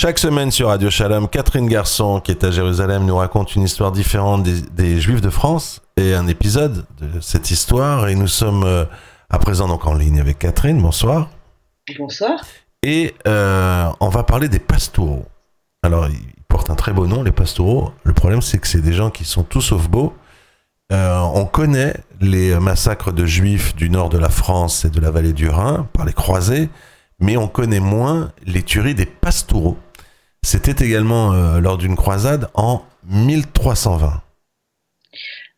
Chaque semaine sur Radio Shalom, Catherine Garçon, qui est à Jérusalem, nous raconte une histoire différente des, Juifs de France et un épisode de cette histoire. Et nous sommes euh, à présent donc en ligne avec Catherine. Bonsoir. Bonsoir. Et euh, on va parler des pastoureaux. Alors, ils portent un très beau nom, les pastoureaux. Le problème, c'est que c'est des gens qui sont tous sauf beaux. Euh, on connaît les massacres de juifs du nord de la France et de la vallée du Rhin par les croisés, mais on connaît moins les tueries des pastoureaux. C'était également euh, lors d'une croisade en 1320.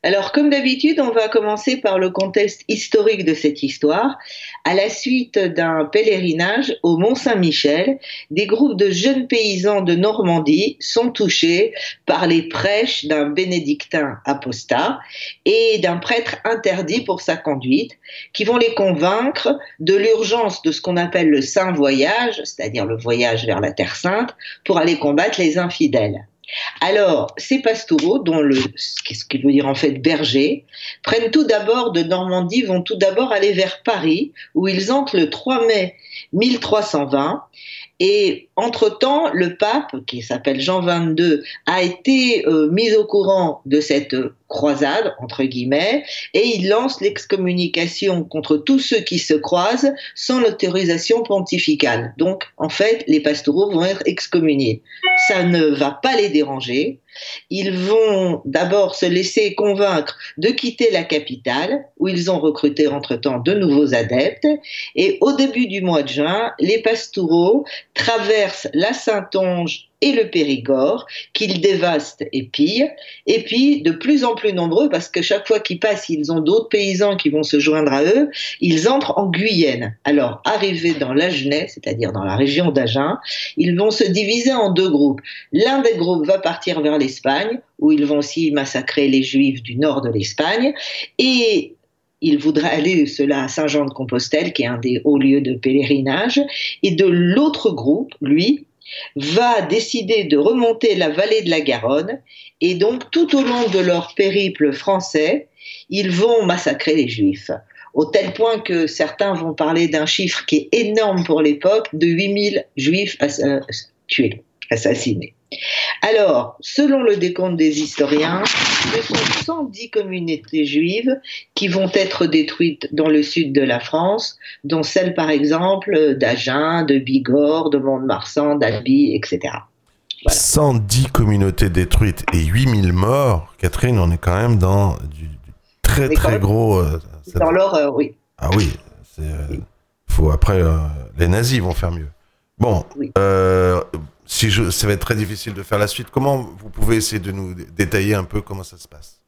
Alors, comme d'habitude, on va commencer par le contexte historique de cette histoire. À la suite d'un pèlerinage au Mont Saint-Michel, des groupes de jeunes paysans de Normandie sont touchés par les prêches d'un bénédictin apostat et d'un prêtre interdit pour sa conduite, qui vont les convaincre de l'urgence de ce qu'on appelle le saint voyage, c'est-à-dire le voyage vers la Terre sainte, pour aller combattre les infidèles. Alors, ces pastoraux, dont le, qu'est-ce qu'il veut dire en fait berger, prennent tout d'abord de Normandie, vont tout d'abord aller vers Paris, où ils entrent le 3 mai 1320 et entre-temps, le pape, qui s'appelle Jean XXII, a été euh, mis au courant de cette croisade, entre guillemets, et il lance l'excommunication contre tous ceux qui se croisent sans l'autorisation pontificale. Donc, en fait, les pastoraux vont être excommuniés. Ça ne va pas les déranger. Ils vont d'abord se laisser convaincre de quitter la capitale, où ils ont recruté entre-temps de nouveaux adeptes. Et au début du mois de juin, les pastoraux traversent la Saintonge et le Périgord, qu'ils dévastent et pillent, et puis de plus en plus nombreux, parce que chaque fois qu'ils passent, ils ont d'autres paysans qui vont se joindre à eux, ils entrent en Guyenne. Alors, arrivés dans l'Agenais, c'est-à-dire dans la région d'Agen, ils vont se diviser en deux groupes. L'un des groupes va partir vers l'Espagne, où ils vont aussi massacrer les Juifs du nord de l'Espagne, et il voudrait aller cela à Saint-Jean-de-Compostelle, qui est un des hauts lieux de pèlerinage, et de l'autre groupe, lui, va décider de remonter la vallée de la Garonne et donc tout au long de leur périple français, ils vont massacrer les Juifs au tel point que certains vont parler d'un chiffre qui est énorme pour l'époque, de 8000 juifs tués, assassinés. Alors, selon le décompte des historiens, ce sont 110 communautés juives qui vont être détruites dans le sud de la France, dont celle par exemple d'Agen, de Bigorre, de Mont-de-Marsan, d'Albi, etc. 110 communautés détruites et 8000 morts, Catherine, on est quand même dans du très très gros. Euh, dans l'horreur, oui. Ah oui, euh, faut après euh, les nazis vont faire mieux. Bon, si je, ça va être très difficile de faire la suite, comment vous pouvez essayer de nous détailler un peu comment ça se passe?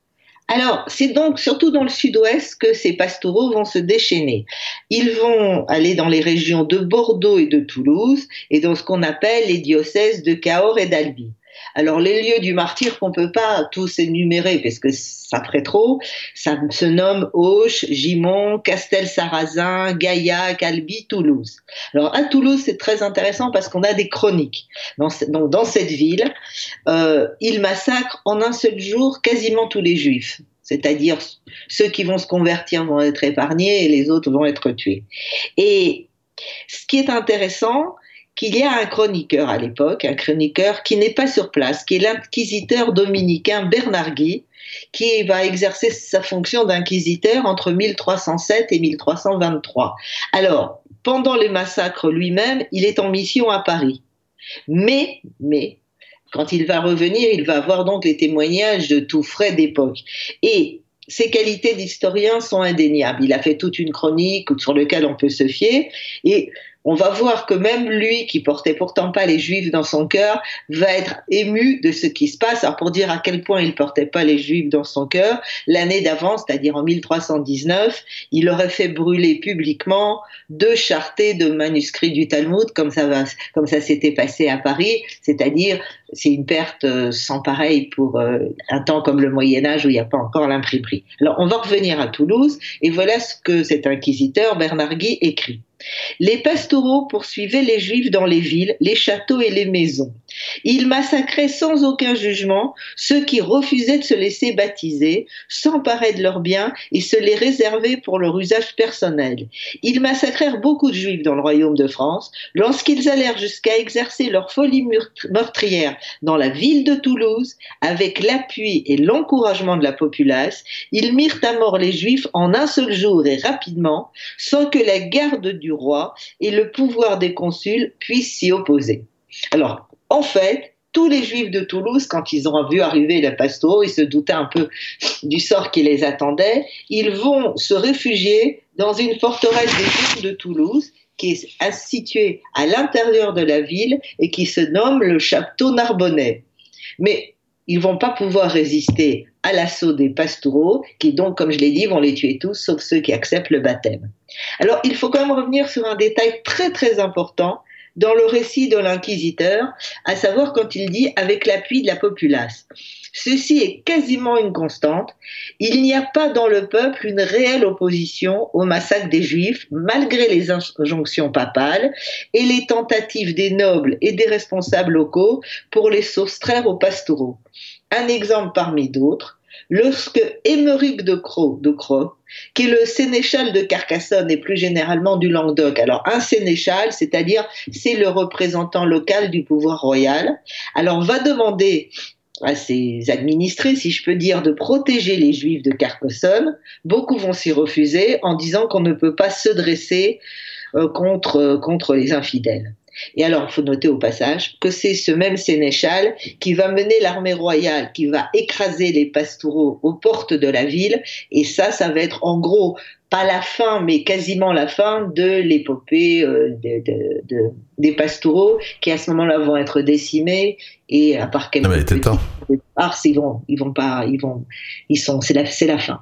Alors, c'est donc surtout dans le sud-ouest que ces pastoraux vont se déchaîner. Ils vont aller dans les régions de Bordeaux et de Toulouse et dans ce qu'on appelle les diocèses de Cahors et d'Albi. Alors les lieux du martyr qu'on peut pas tous énumérer parce que ça ferait trop, ça se nomme Auch, Gimont, Castel-Sarrazin, Gaillac, Albi, Toulouse. Alors à Toulouse c'est très intéressant parce qu'on a des chroniques. Dans, donc dans cette ville, euh, ils massacrent en un seul jour quasiment tous les juifs c'est-à-dire ceux qui vont se convertir vont être épargnés et les autres vont être tués. Et ce qui est intéressant, qu'il y a un chroniqueur à l'époque, un chroniqueur qui n'est pas sur place, qui est l'inquisiteur dominicain Bernard Guy, qui va exercer sa fonction d'inquisiteur entre 1307 et 1323. Alors, pendant les massacres lui-même, il est en mission à Paris. Mais, mais, quand il va revenir, il va avoir donc les témoignages de tout frais d'époque. Et ses qualités d'historien sont indéniables. Il a fait toute une chronique sur laquelle on peut se fier. Et on va voir que même lui, qui portait pourtant pas les juifs dans son cœur, va être ému de ce qui se passe. Alors pour dire à quel point il portait pas les juifs dans son cœur, l'année d'avant, c'est-à-dire en 1319, il aurait fait brûler publiquement deux chartés de manuscrits du Talmud, comme ça comme ça s'était passé à Paris, c'est-à-dire c'est une perte euh, sans pareil pour euh, un temps comme le Moyen Âge où il n'y a pas encore l'imprimerie. Alors on va revenir à Toulouse et voilà ce que cet inquisiteur Bernard Guy écrit. Les pastoraux poursuivaient les juifs dans les villes, les châteaux et les maisons. Il massacrait sans aucun jugement ceux qui refusaient de se laisser baptiser, s'emparer de leurs biens et se les réserver pour leur usage personnel. Ils massacrèrent beaucoup de juifs dans le royaume de France lorsqu'ils allèrent jusqu'à exercer leur folie meurtrière dans la ville de Toulouse avec l'appui et l'encouragement de la populace. Ils mirent à mort les juifs en un seul jour et rapidement sans que la garde du roi et le pouvoir des consuls puissent s'y opposer. Alors, en fait, tous les juifs de Toulouse, quand ils ont vu arriver les pastoraux, ils se doutaient un peu du sort qui les attendait. Ils vont se réfugier dans une forteresse des juifs de Toulouse qui est située à l'intérieur de la ville et qui se nomme le château Narbonnais. Mais ils vont pas pouvoir résister à l'assaut des pastoraux, qui donc, comme je l'ai dit, vont les tuer tous, sauf ceux qui acceptent le baptême. Alors, il faut quand même revenir sur un détail très très important dans le récit de l'inquisiteur, à savoir quand il dit avec l'appui de la populace. Ceci est quasiment une constante. Il n'y a pas dans le peuple une réelle opposition au massacre des Juifs, malgré les injonctions papales et les tentatives des nobles et des responsables locaux pour les soustraire aux pastoraux. Un exemple parmi d'autres, lorsque Émeric de Croix, de qui est le sénéchal de Carcassonne et plus généralement du Languedoc. Alors un sénéchal, c'est-à-dire c'est le représentant local du pouvoir royal. Alors va demander à ses administrés, si je peux dire, de protéger les juifs de Carcassonne. Beaucoup vont s'y refuser en disant qu'on ne peut pas se dresser euh, contre, contre les infidèles. Et alors, il faut noter au passage que c'est ce même sénéchal qui va mener l'armée royale, qui va écraser les pastoraux aux portes de la ville. Et ça, ça va être en gros pas la fin, mais quasiment la fin de l'épopée euh, des pastoraux, qui à ce moment-là vont être décimés. Et à part quelques ah, était temps. ils vont, ils vont pas, ils vont, ils sont, c'est la, c'est la fin.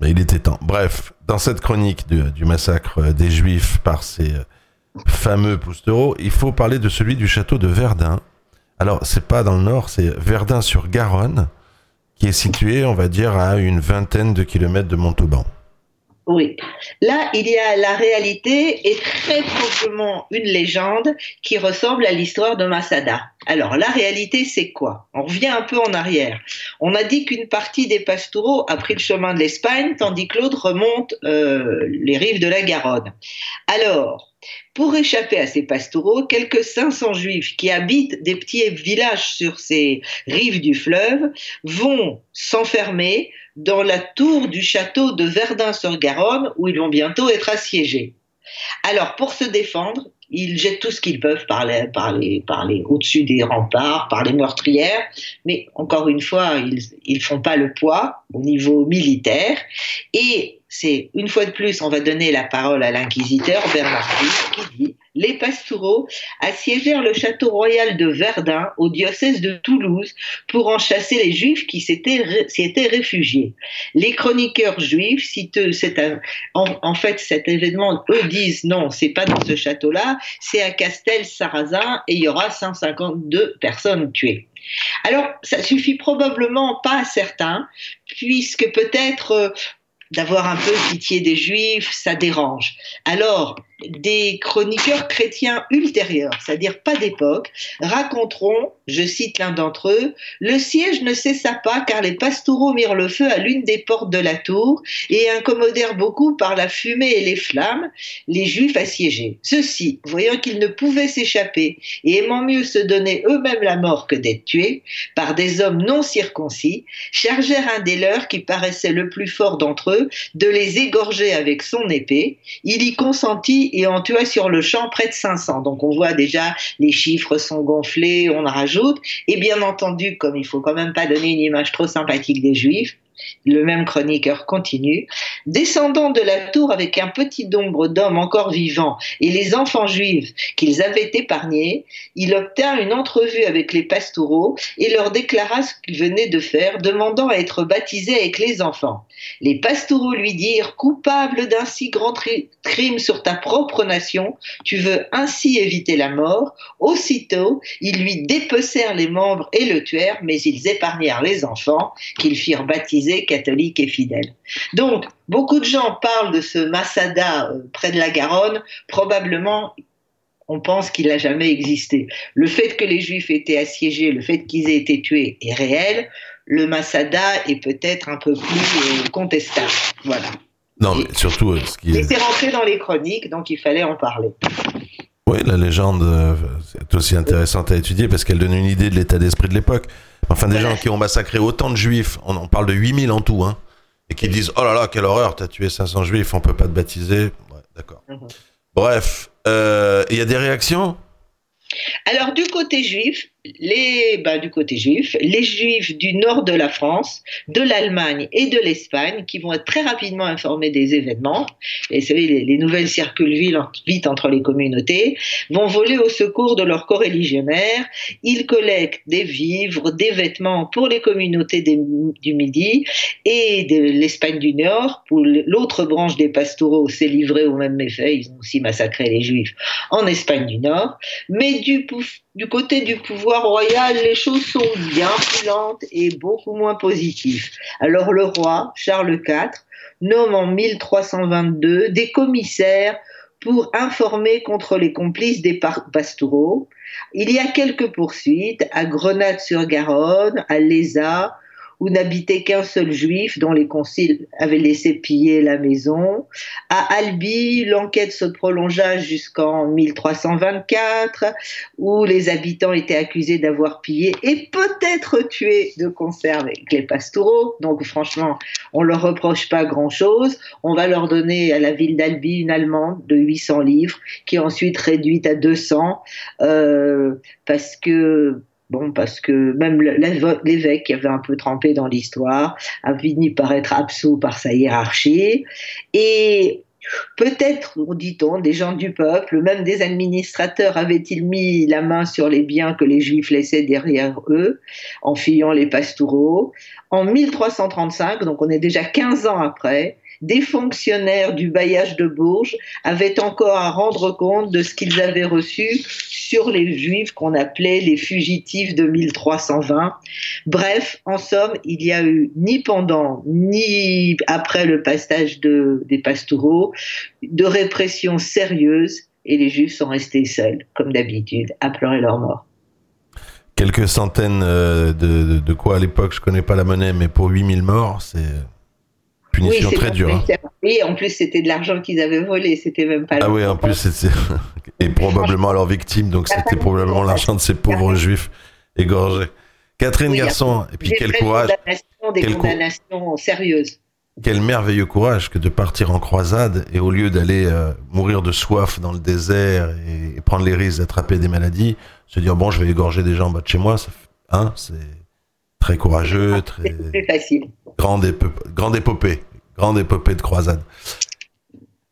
Mais il était temps. Bref, dans cette chronique du massacre des Juifs par ces fameux Poustereau, il faut parler de celui du château de Verdun. Alors, c'est pas dans le nord, c'est Verdun-sur-Garonne, qui est situé, on va dire, à une vingtaine de kilomètres de Montauban. Oui. Là, il y a la réalité et très probablement une légende qui ressemble à l'histoire de Masada. Alors, la réalité, c'est quoi? On revient un peu en arrière. On a dit qu'une partie des pastoraux a pris le chemin de l'Espagne, tandis que l'autre remonte euh, les rives de la Garonne. Alors, pour échapper à ces pastoraux, quelques 500 juifs qui habitent des petits villages sur ces rives du fleuve vont s'enfermer dans la tour du château de Verdun-sur-Garonne où ils vont bientôt être assiégés. Alors, pour se défendre, ils jettent tout ce qu'ils peuvent par les, par les, par les au-dessus des remparts, par les meurtrières, mais encore une fois, ils ne font pas le poids au niveau militaire. Et c'est une fois de plus, on va donner la parole à l'inquisiteur Bernard qui dit les pastoraux assiégèrent le château royal de Verdun au diocèse de Toulouse pour en chasser les juifs qui s'étaient réfugiés. Les chroniqueurs juifs citent en, fait cet événement, eux disent non, c'est pas dans ce château-là, c'est à Castel-Sarrazin et il y aura 152 personnes tuées. Alors, ça suffit probablement pas à certains, puisque peut-être euh, d'avoir un peu pitié des juifs, ça dérange. Alors, des chroniqueurs chrétiens ultérieurs, c'est-à-dire pas d'époque, raconteront, je cite l'un d'entre eux, le siège ne cessa pas car les pastoraux mirent le feu à l'une des portes de la tour et incommodèrent beaucoup par la fumée et les flammes les juifs assiégés. Ceux-ci, voyant qu'ils ne pouvaient s'échapper et aimant mieux se donner eux-mêmes la mort que d'être tués par des hommes non circoncis, chargèrent un des leurs qui paraissait le plus fort d'entre eux de les égorger avec son épée. Il y consentit et en tua sur le champ près de 500. Donc on voit déjà les chiffres sont gonflés, on rajoute. Et bien entendu, comme il faut quand même pas donner une image trop sympathique des juifs, le même chroniqueur continue, descendant de la tour avec un petit nombre d'hommes encore vivants et les enfants juifs qu'ils avaient épargnés, il obtint une entrevue avec les pastoraux et leur déclara ce qu'il venait de faire, demandant à être baptisé avec les enfants. Les pastoraux lui dirent, coupable d'un si grand crime sur ta propre nation, tu veux ainsi éviter la mort. Aussitôt, ils lui dépecèrent les membres et le tuèrent, mais ils épargnèrent les enfants qu'ils firent baptiser catholique et fidèle. Donc, beaucoup de gens parlent de ce Massada euh, près de la Garonne. Probablement, on pense qu'il n'a jamais existé. Le fait que les Juifs aient été assiégés, le fait qu'ils aient été tués est réel. Le Masada est peut-être un peu plus contestable. Voilà. Non, mais surtout, ce qui est... rentré dans les chroniques, donc il fallait en parler. Oui, la légende est aussi intéressante à étudier parce qu'elle donne une idée de l'état d'esprit de l'époque. Enfin, des gens qui ont massacré autant de juifs, on en parle de 8000 en tout, hein, et qui disent Oh là là, quelle horreur, t'as tué 500 juifs, on peut pas te baptiser. Ouais, d'accord. Mhm. Bref, euh, il y a des réactions? Alors du côté juif, les, bah, du côté juif, les juifs du nord de la France, de l'Allemagne et de l'Espagne, qui vont être très rapidement informés des événements, et vous savez, les, nouvelles circulent vite entre les communautés, vont voler au secours de leurs coreligionnaires. Ils collectent des vivres, des vêtements pour les communautés du Midi et de l'Espagne du Nord, pour l'autre branche des pastoraux s'est livrée au même méfait, ils ont aussi massacré les juifs en Espagne du Nord, mais du côté du pouvoir royal, les choses sont bien plus lentes et beaucoup moins positives. Alors le roi, Charles IV, nomme en 1322 des commissaires pour informer contre les complices des pastoraux. Il y a quelques poursuites à Grenade-sur-Garonne, à Lézat, où n'habitait qu'un seul juif dont les conciles avaient laissé piller la maison. À Albi, l'enquête se prolongea jusqu'en 1324, où les habitants étaient accusés d'avoir pillé et peut-être tué de concert avec les. Donc franchement, on leur reproche pas grand-chose. On va leur donner à la ville d'Albi une allemande de 800 livres, qui est ensuite réduite à 200, euh, parce que Bon, parce que même l'évêque qui avait un peu trempé dans l'histoire a fini par être absous par sa hiérarchie. Et Peut-être, dit-on, des gens du peuple, même des administrateurs, avaient-ils mis la main sur les biens que les Juifs laissaient derrière eux, en fuyant les pastoraux. En 1335, donc on est déjà 15 ans après, des fonctionnaires du bailliage de Bourges avaient encore à rendre compte de ce qu'ils avaient reçu sur les juifs qu'on appelait les fugitifs de 1320. Bref, en somme, il n'y a eu ni pendant ni après le passage de, des pastoraux de répression sérieuse et les juifs sont restés seuls, comme d'habitude, à pleurer leur mort quelques centaines euh, de, de, quoi à l'époque, je connais pas la monnaie, mais pour 8000 morts, c'est Punition très dure. Hein. Oui, en plus, c'était de l'argent qu'ils avaient volé, c'était même pas. Ah oui, en plus, c'était. Et probablement leurs victimes, donc c'était probablement l'argent de ces pauvres juifs égorgés. Catherine Garçon, et puis quel courage. Des condamnations sérieuses. Quel merveilleux courage que de partir en croisade et au lieu d'aller euh, mourir de soif dans le désert et, prendre les risques d'attraper des maladies, se dire bon, je vais égorger des gens en bas de chez moi, ça, hein, c'est très courageux, ah, très. Facile. Grande, épopée, grande épopée de croisade.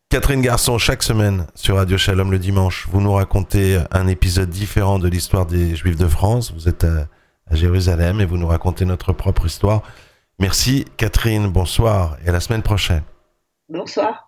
Catherine Garçon, chaque semaine sur Radio Shalom le dimanche, vous nous racontez un épisode différent de l'histoire des Juifs de France. Vous êtes à, à, Jérusalem et vous nous racontez notre propre histoire. Merci Catherine, bonsoir et à la semaine prochaine. Bonsoir.